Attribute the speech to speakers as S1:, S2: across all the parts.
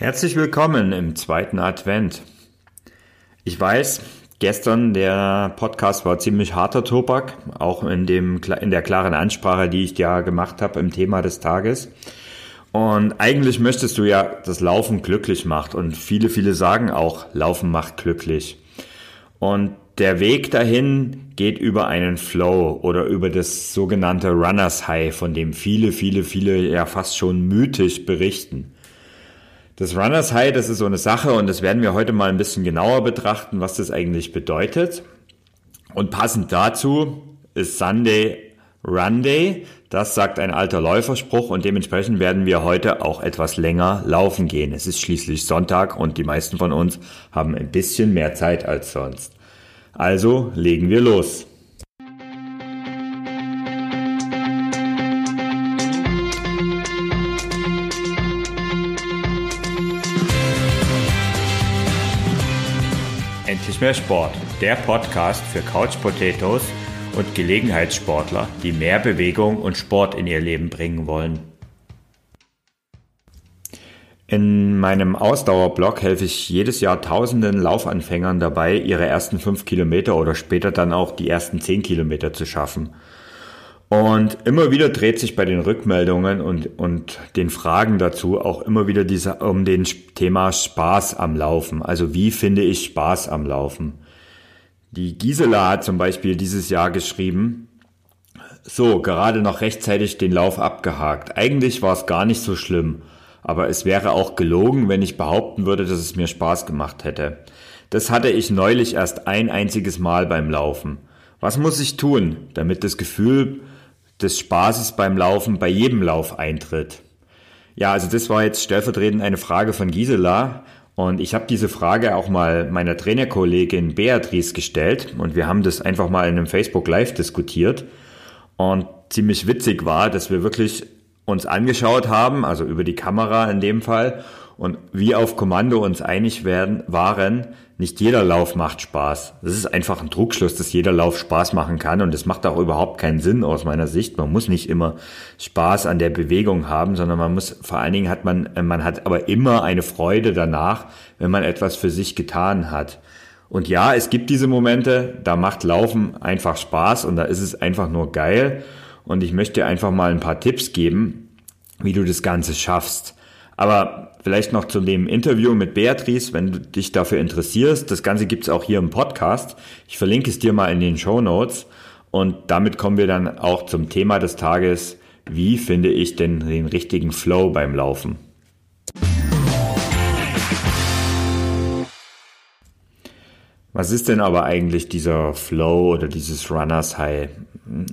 S1: Herzlich willkommen im zweiten Advent. Ich weiß, gestern der Podcast war ziemlich harter Tobak, auch in, dem, in der klaren Ansprache, die ich ja gemacht habe im Thema des Tages. Und eigentlich möchtest du ja, dass Laufen glücklich macht. Und viele, viele sagen auch, Laufen macht glücklich. Und der Weg dahin geht über einen Flow oder über das sogenannte Runners High, von dem viele, viele, viele ja fast schon mythisch berichten. Das Runners High, das ist so eine Sache und das werden wir heute mal ein bisschen genauer betrachten, was das eigentlich bedeutet. Und passend dazu ist Sunday Run Day. Das sagt ein alter Läuferspruch und dementsprechend werden wir heute auch etwas länger laufen gehen. Es ist schließlich Sonntag und die meisten von uns haben ein bisschen mehr Zeit als sonst. Also legen wir los. Endlich mehr Sport, der Podcast für Couch Potatoes und Gelegenheitssportler, die mehr Bewegung und Sport in ihr Leben bringen wollen. In meinem Ausdauerblog helfe ich jedes Jahr tausenden Laufanfängern dabei, ihre ersten fünf Kilometer oder später dann auch die ersten zehn Kilometer zu schaffen. Und immer wieder dreht sich bei den Rückmeldungen und, und den Fragen dazu auch immer wieder diese, um den Thema Spaß am Laufen. Also wie finde ich Spaß am Laufen? Die Gisela hat zum Beispiel dieses Jahr geschrieben, so, gerade noch rechtzeitig den Lauf abgehakt. Eigentlich war es gar nicht so schlimm, aber es wäre auch gelogen, wenn ich behaupten würde, dass es mir Spaß gemacht hätte. Das hatte ich neulich erst ein einziges Mal beim Laufen. Was muss ich tun, damit das Gefühl des Spaßes beim Laufen bei jedem Lauf eintritt? Ja, also das war jetzt stellvertretend eine Frage von Gisela. Und ich habe diese Frage auch mal meiner Trainerkollegin Beatrice gestellt und wir haben das einfach mal in einem Facebook Live diskutiert. Und ziemlich witzig war, dass wir wirklich uns angeschaut haben, also über die Kamera in dem Fall, und wie auf Kommando uns einig werden, waren, nicht jeder Lauf macht Spaß. Das ist einfach ein Trugschluss, dass jeder Lauf Spaß machen kann und das macht auch überhaupt keinen Sinn aus meiner Sicht. Man muss nicht immer Spaß an der Bewegung haben, sondern man muss, vor allen Dingen hat man, man hat aber immer eine Freude danach, wenn man etwas für sich getan hat. Und ja, es gibt diese Momente, da macht Laufen einfach Spaß und da ist es einfach nur geil. Und ich möchte einfach mal ein paar Tipps geben, wie du das Ganze schaffst. Aber vielleicht noch zu dem Interview mit Beatrice, wenn du dich dafür interessierst. Das Ganze gibt's auch hier im Podcast. Ich verlinke es dir mal in den Show Notes. Und damit kommen wir dann auch zum Thema des Tages. Wie finde ich denn den richtigen Flow beim Laufen? Was ist denn aber eigentlich dieser Flow oder dieses Runners High?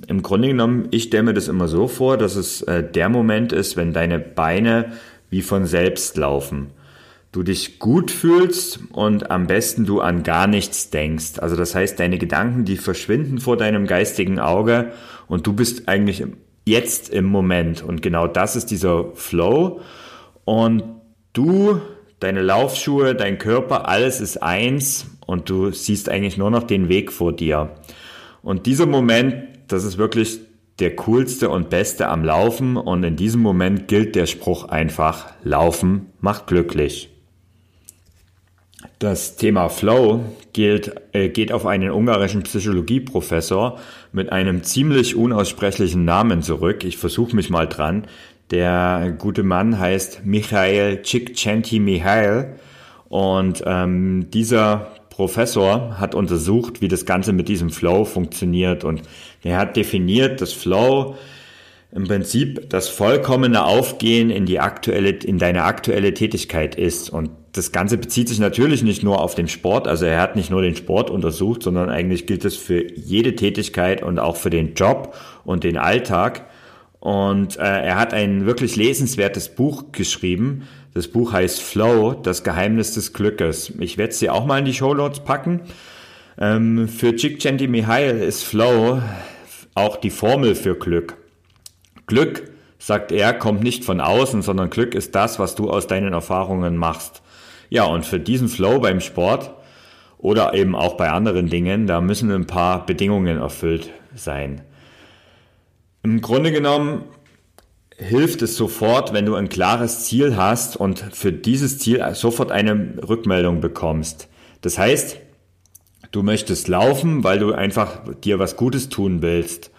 S1: Im Grunde genommen, ich stelle mir das immer so vor, dass es äh, der Moment ist, wenn deine Beine wie von selbst laufen. Du dich gut fühlst und am besten du an gar nichts denkst. Also das heißt, deine Gedanken, die verschwinden vor deinem geistigen Auge und du bist eigentlich jetzt im Moment. Und genau das ist dieser Flow. Und du, deine Laufschuhe, dein Körper, alles ist eins und du siehst eigentlich nur noch den Weg vor dir. Und dieser Moment, das ist wirklich der coolste und beste am Laufen und in diesem Moment gilt der Spruch einfach, Laufen macht glücklich. Das Thema Flow gilt, äh, geht auf einen ungarischen Psychologieprofessor mit einem ziemlich unaussprechlichen Namen zurück. Ich versuche mich mal dran. Der gute Mann heißt Michael Csikszentmihalyi und ähm, dieser Professor hat untersucht, wie das Ganze mit diesem Flow funktioniert und er hat definiert, dass Flow im Prinzip das vollkommene Aufgehen in die aktuelle, in deine aktuelle Tätigkeit ist. Und das Ganze bezieht sich natürlich nicht nur auf den Sport. Also er hat nicht nur den Sport untersucht, sondern eigentlich gilt es für jede Tätigkeit und auch für den Job und den Alltag. Und äh, er hat ein wirklich lesenswertes Buch geschrieben, das Buch heißt Flow, das Geheimnis des Glückes. Ich werde es dir auch mal in die Show Notes packen. Ähm, für Csikszentmihalyi Mihail ist Flow auch die Formel für Glück. Glück, sagt er, kommt nicht von außen, sondern Glück ist das, was du aus deinen Erfahrungen machst. Ja, und für diesen Flow beim Sport oder eben auch bei anderen Dingen, da müssen ein paar Bedingungen erfüllt sein. Im Grunde genommen hilft es sofort, wenn du ein klares Ziel hast und für dieses Ziel sofort eine Rückmeldung bekommst. Das heißt, du möchtest laufen, weil du einfach dir was Gutes tun willst.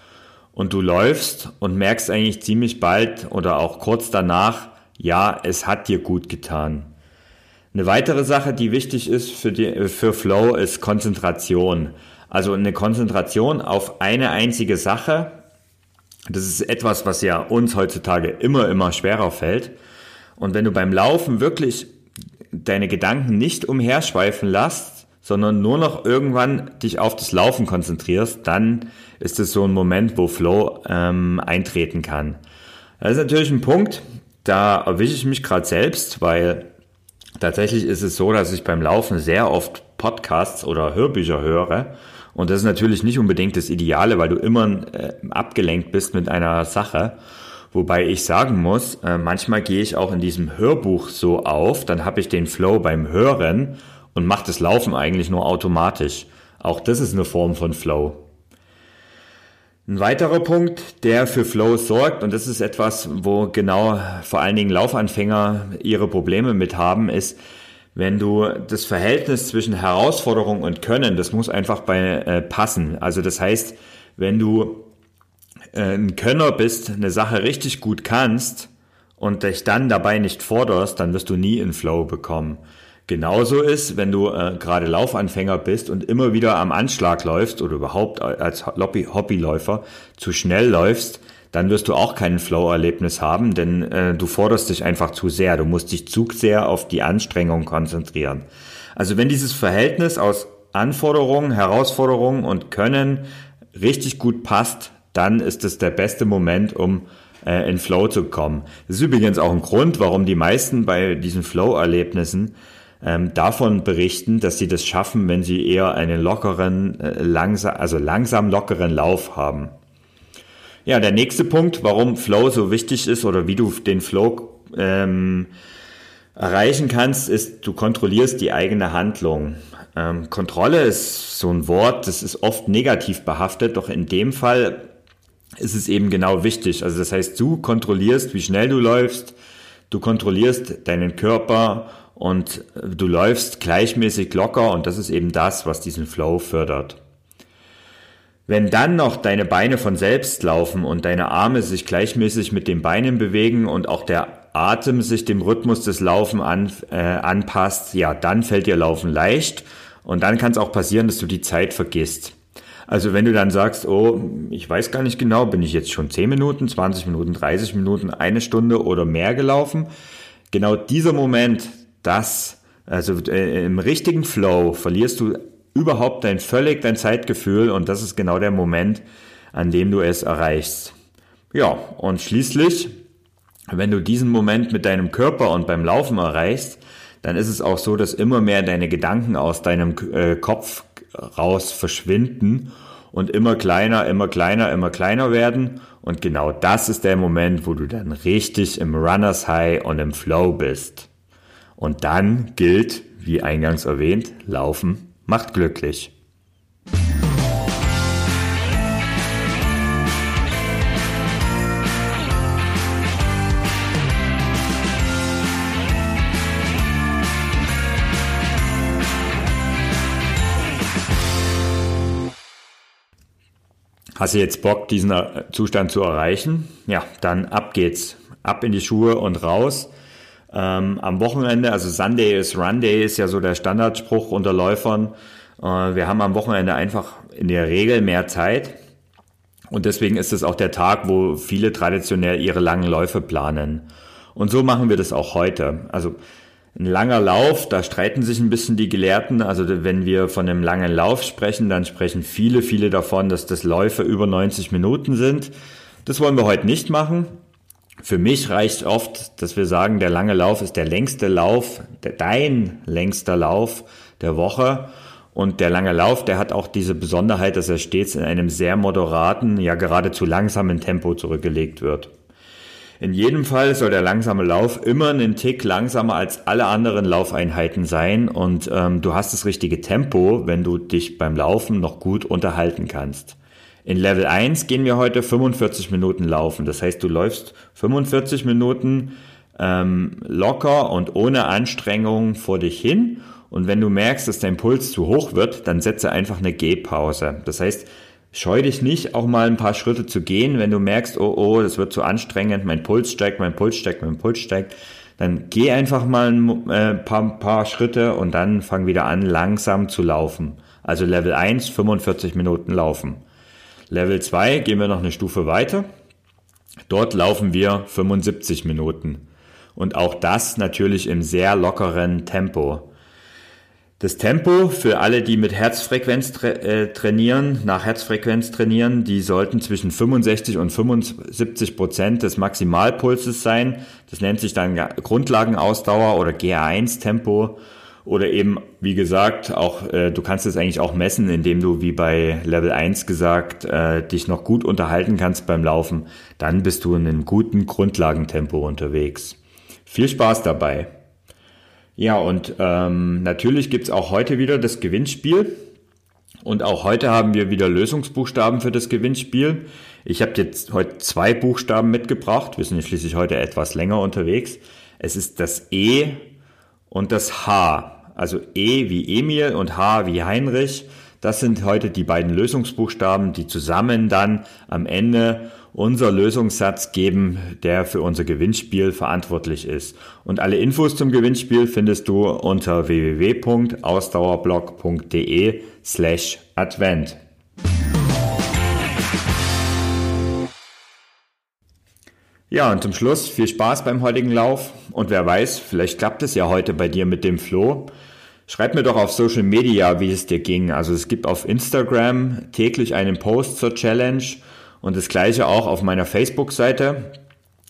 S1: Und du läufst und merkst eigentlich ziemlich bald oder auch kurz danach, ja, es hat dir gut getan. Eine weitere Sache, die wichtig ist für, die, für Flow, ist Konzentration. Also eine Konzentration auf eine einzige Sache. Das ist etwas, was ja uns heutzutage immer, immer schwerer fällt. Und wenn du beim Laufen wirklich deine Gedanken nicht umherschweifen lässt, sondern nur noch irgendwann dich auf das Laufen konzentrierst, dann ist es so ein Moment, wo Flow ähm, eintreten kann. Das ist natürlich ein Punkt, da erwische ich mich gerade selbst, weil Tatsächlich ist es so, dass ich beim Laufen sehr oft Podcasts oder Hörbücher höre. Und das ist natürlich nicht unbedingt das Ideale, weil du immer äh, abgelenkt bist mit einer Sache. Wobei ich sagen muss, äh, manchmal gehe ich auch in diesem Hörbuch so auf, dann habe ich den Flow beim Hören und mache das Laufen eigentlich nur automatisch. Auch das ist eine Form von Flow. Ein weiterer Punkt, der für Flow sorgt, und das ist etwas, wo genau vor allen Dingen Laufanfänger ihre Probleme mit haben, ist, wenn du das Verhältnis zwischen Herausforderung und Können, das muss einfach bei äh, passen. Also das heißt, wenn du äh, ein Könner bist, eine Sache richtig gut kannst und dich dann dabei nicht forderst, dann wirst du nie in Flow bekommen. Genauso ist, wenn du äh, gerade Laufanfänger bist und immer wieder am Anschlag läufst oder überhaupt als Hobbyläufer zu schnell läufst, dann wirst du auch kein Flow-Erlebnis haben, denn äh, du forderst dich einfach zu sehr. Du musst dich zu sehr auf die Anstrengung konzentrieren. Also wenn dieses Verhältnis aus Anforderungen, Herausforderungen und Können richtig gut passt, dann ist es der beste Moment, um äh, in Flow zu kommen. Das ist übrigens auch ein Grund, warum die meisten bei diesen Flow-Erlebnissen ähm, davon berichten, dass sie das schaffen, wenn sie eher einen lockeren, äh, langsam, also langsam lockeren Lauf haben. Ja, der nächste Punkt, warum Flow so wichtig ist oder wie du den Flow ähm, erreichen kannst, ist, du kontrollierst die eigene Handlung. Ähm, Kontrolle ist so ein Wort, das ist oft negativ behaftet, doch in dem Fall ist es eben genau wichtig. Also das heißt, du kontrollierst, wie schnell du läufst, du kontrollierst deinen Körper und äh, du läufst gleichmäßig locker und das ist eben das, was diesen Flow fördert. Wenn dann noch deine Beine von selbst laufen und deine Arme sich gleichmäßig mit den Beinen bewegen und auch der Atem sich dem Rhythmus des Laufen an, äh, anpasst, ja, dann fällt dir Laufen leicht und dann kann es auch passieren, dass du die Zeit vergisst. Also wenn du dann sagst, oh, ich weiß gar nicht genau, bin ich jetzt schon 10 Minuten, 20 Minuten, 30 Minuten, eine Stunde oder mehr gelaufen, genau dieser Moment, das, also äh, im richtigen Flow verlierst du überhaupt dein völlig dein Zeitgefühl und das ist genau der Moment, an dem du es erreichst. Ja, und schließlich, wenn du diesen Moment mit deinem Körper und beim Laufen erreichst, dann ist es auch so, dass immer mehr deine Gedanken aus deinem äh, Kopf raus verschwinden und immer kleiner, immer kleiner, immer kleiner werden. Und genau das ist der Moment, wo du dann richtig im Runners High und im Flow bist. Und dann gilt, wie eingangs erwähnt, Laufen macht glücklich. Hast du jetzt Bock, diesen Zustand zu erreichen? Ja, dann ab geht's. Ab in die Schuhe und raus. Ähm, am Wochenende, also Sunday is Run Day ist ja so der Standardspruch unter Läufern. Äh, wir haben am Wochenende einfach in der Regel mehr Zeit. Und deswegen ist es auch der Tag, wo viele traditionell ihre langen Läufe planen. Und so machen wir das auch heute. Also ein langer Lauf, da streiten sich ein bisschen die Gelehrten. Also wenn wir von einem langen Lauf sprechen, dann sprechen viele, viele davon, dass das Läufe über 90 Minuten sind. Das wollen wir heute nicht machen. Für mich reicht oft, dass wir sagen, der lange Lauf ist der längste Lauf, der, dein längster Lauf der Woche. Und der lange Lauf, der hat auch diese Besonderheit, dass er stets in einem sehr moderaten, ja geradezu langsamen Tempo zurückgelegt wird. In jedem Fall soll der langsame Lauf immer einen Tick langsamer als alle anderen Laufeinheiten sein und ähm, du hast das richtige Tempo, wenn du dich beim Laufen noch gut unterhalten kannst. In Level 1 gehen wir heute 45 Minuten laufen. Das heißt, du läufst 45 Minuten ähm, locker und ohne Anstrengung vor dich hin. Und wenn du merkst, dass dein Puls zu hoch wird, dann setze einfach eine Gehpause. Das heißt, scheu dich nicht, auch mal ein paar Schritte zu gehen, wenn du merkst, oh, oh, das wird zu anstrengend, mein Puls steigt, mein Puls steigt, mein Puls steigt. Dann geh einfach mal ein äh, paar, paar Schritte und dann fang wieder an, langsam zu laufen. Also Level 1, 45 Minuten laufen. Level 2 gehen wir noch eine Stufe weiter. Dort laufen wir 75 Minuten. Und auch das natürlich im sehr lockeren Tempo. Das Tempo für alle, die mit Herzfrequenz tra äh, trainieren, nach Herzfrequenz trainieren, die sollten zwischen 65 und 75 Prozent des Maximalpulses sein. Das nennt sich dann Grundlagenausdauer oder GA1-Tempo. Oder eben, wie gesagt, auch äh, du kannst es eigentlich auch messen, indem du, wie bei Level 1 gesagt, äh, dich noch gut unterhalten kannst beim Laufen. Dann bist du in einem guten Grundlagentempo unterwegs. Viel Spaß dabei. Ja, und ähm, natürlich gibt's auch heute wieder das Gewinnspiel. Und auch heute haben wir wieder Lösungsbuchstaben für das Gewinnspiel. Ich habe jetzt heute zwei Buchstaben mitgebracht. Wir sind schließlich heute etwas länger unterwegs. Es ist das E und das H. Also E wie Emil und H wie Heinrich. Das sind heute die beiden Lösungsbuchstaben, die zusammen dann am Ende unser Lösungssatz geben, der für unser Gewinnspiel verantwortlich ist. Und alle Infos zum Gewinnspiel findest du unter www.ausdauerblog.de slash Advent. Ja, und zum Schluss viel Spaß beim heutigen Lauf. Und wer weiß, vielleicht klappt es ja heute bei dir mit dem Flo. Schreib mir doch auf Social Media, wie es dir ging. Also es gibt auf Instagram täglich einen Post zur Challenge und das gleiche auch auf meiner Facebook-Seite.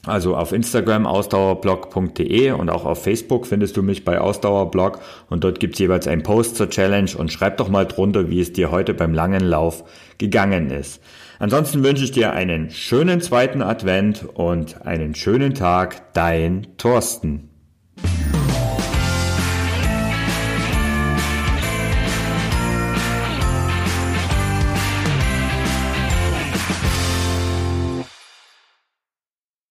S1: Also auf Instagram ausdauerblog.de und auch auf Facebook findest du mich bei Ausdauerblog und dort gibt's jeweils einen Post zur Challenge und schreib doch mal drunter, wie es dir heute beim langen Lauf gegangen ist. Ansonsten wünsche ich dir einen schönen zweiten Advent und einen schönen Tag, dein Thorsten.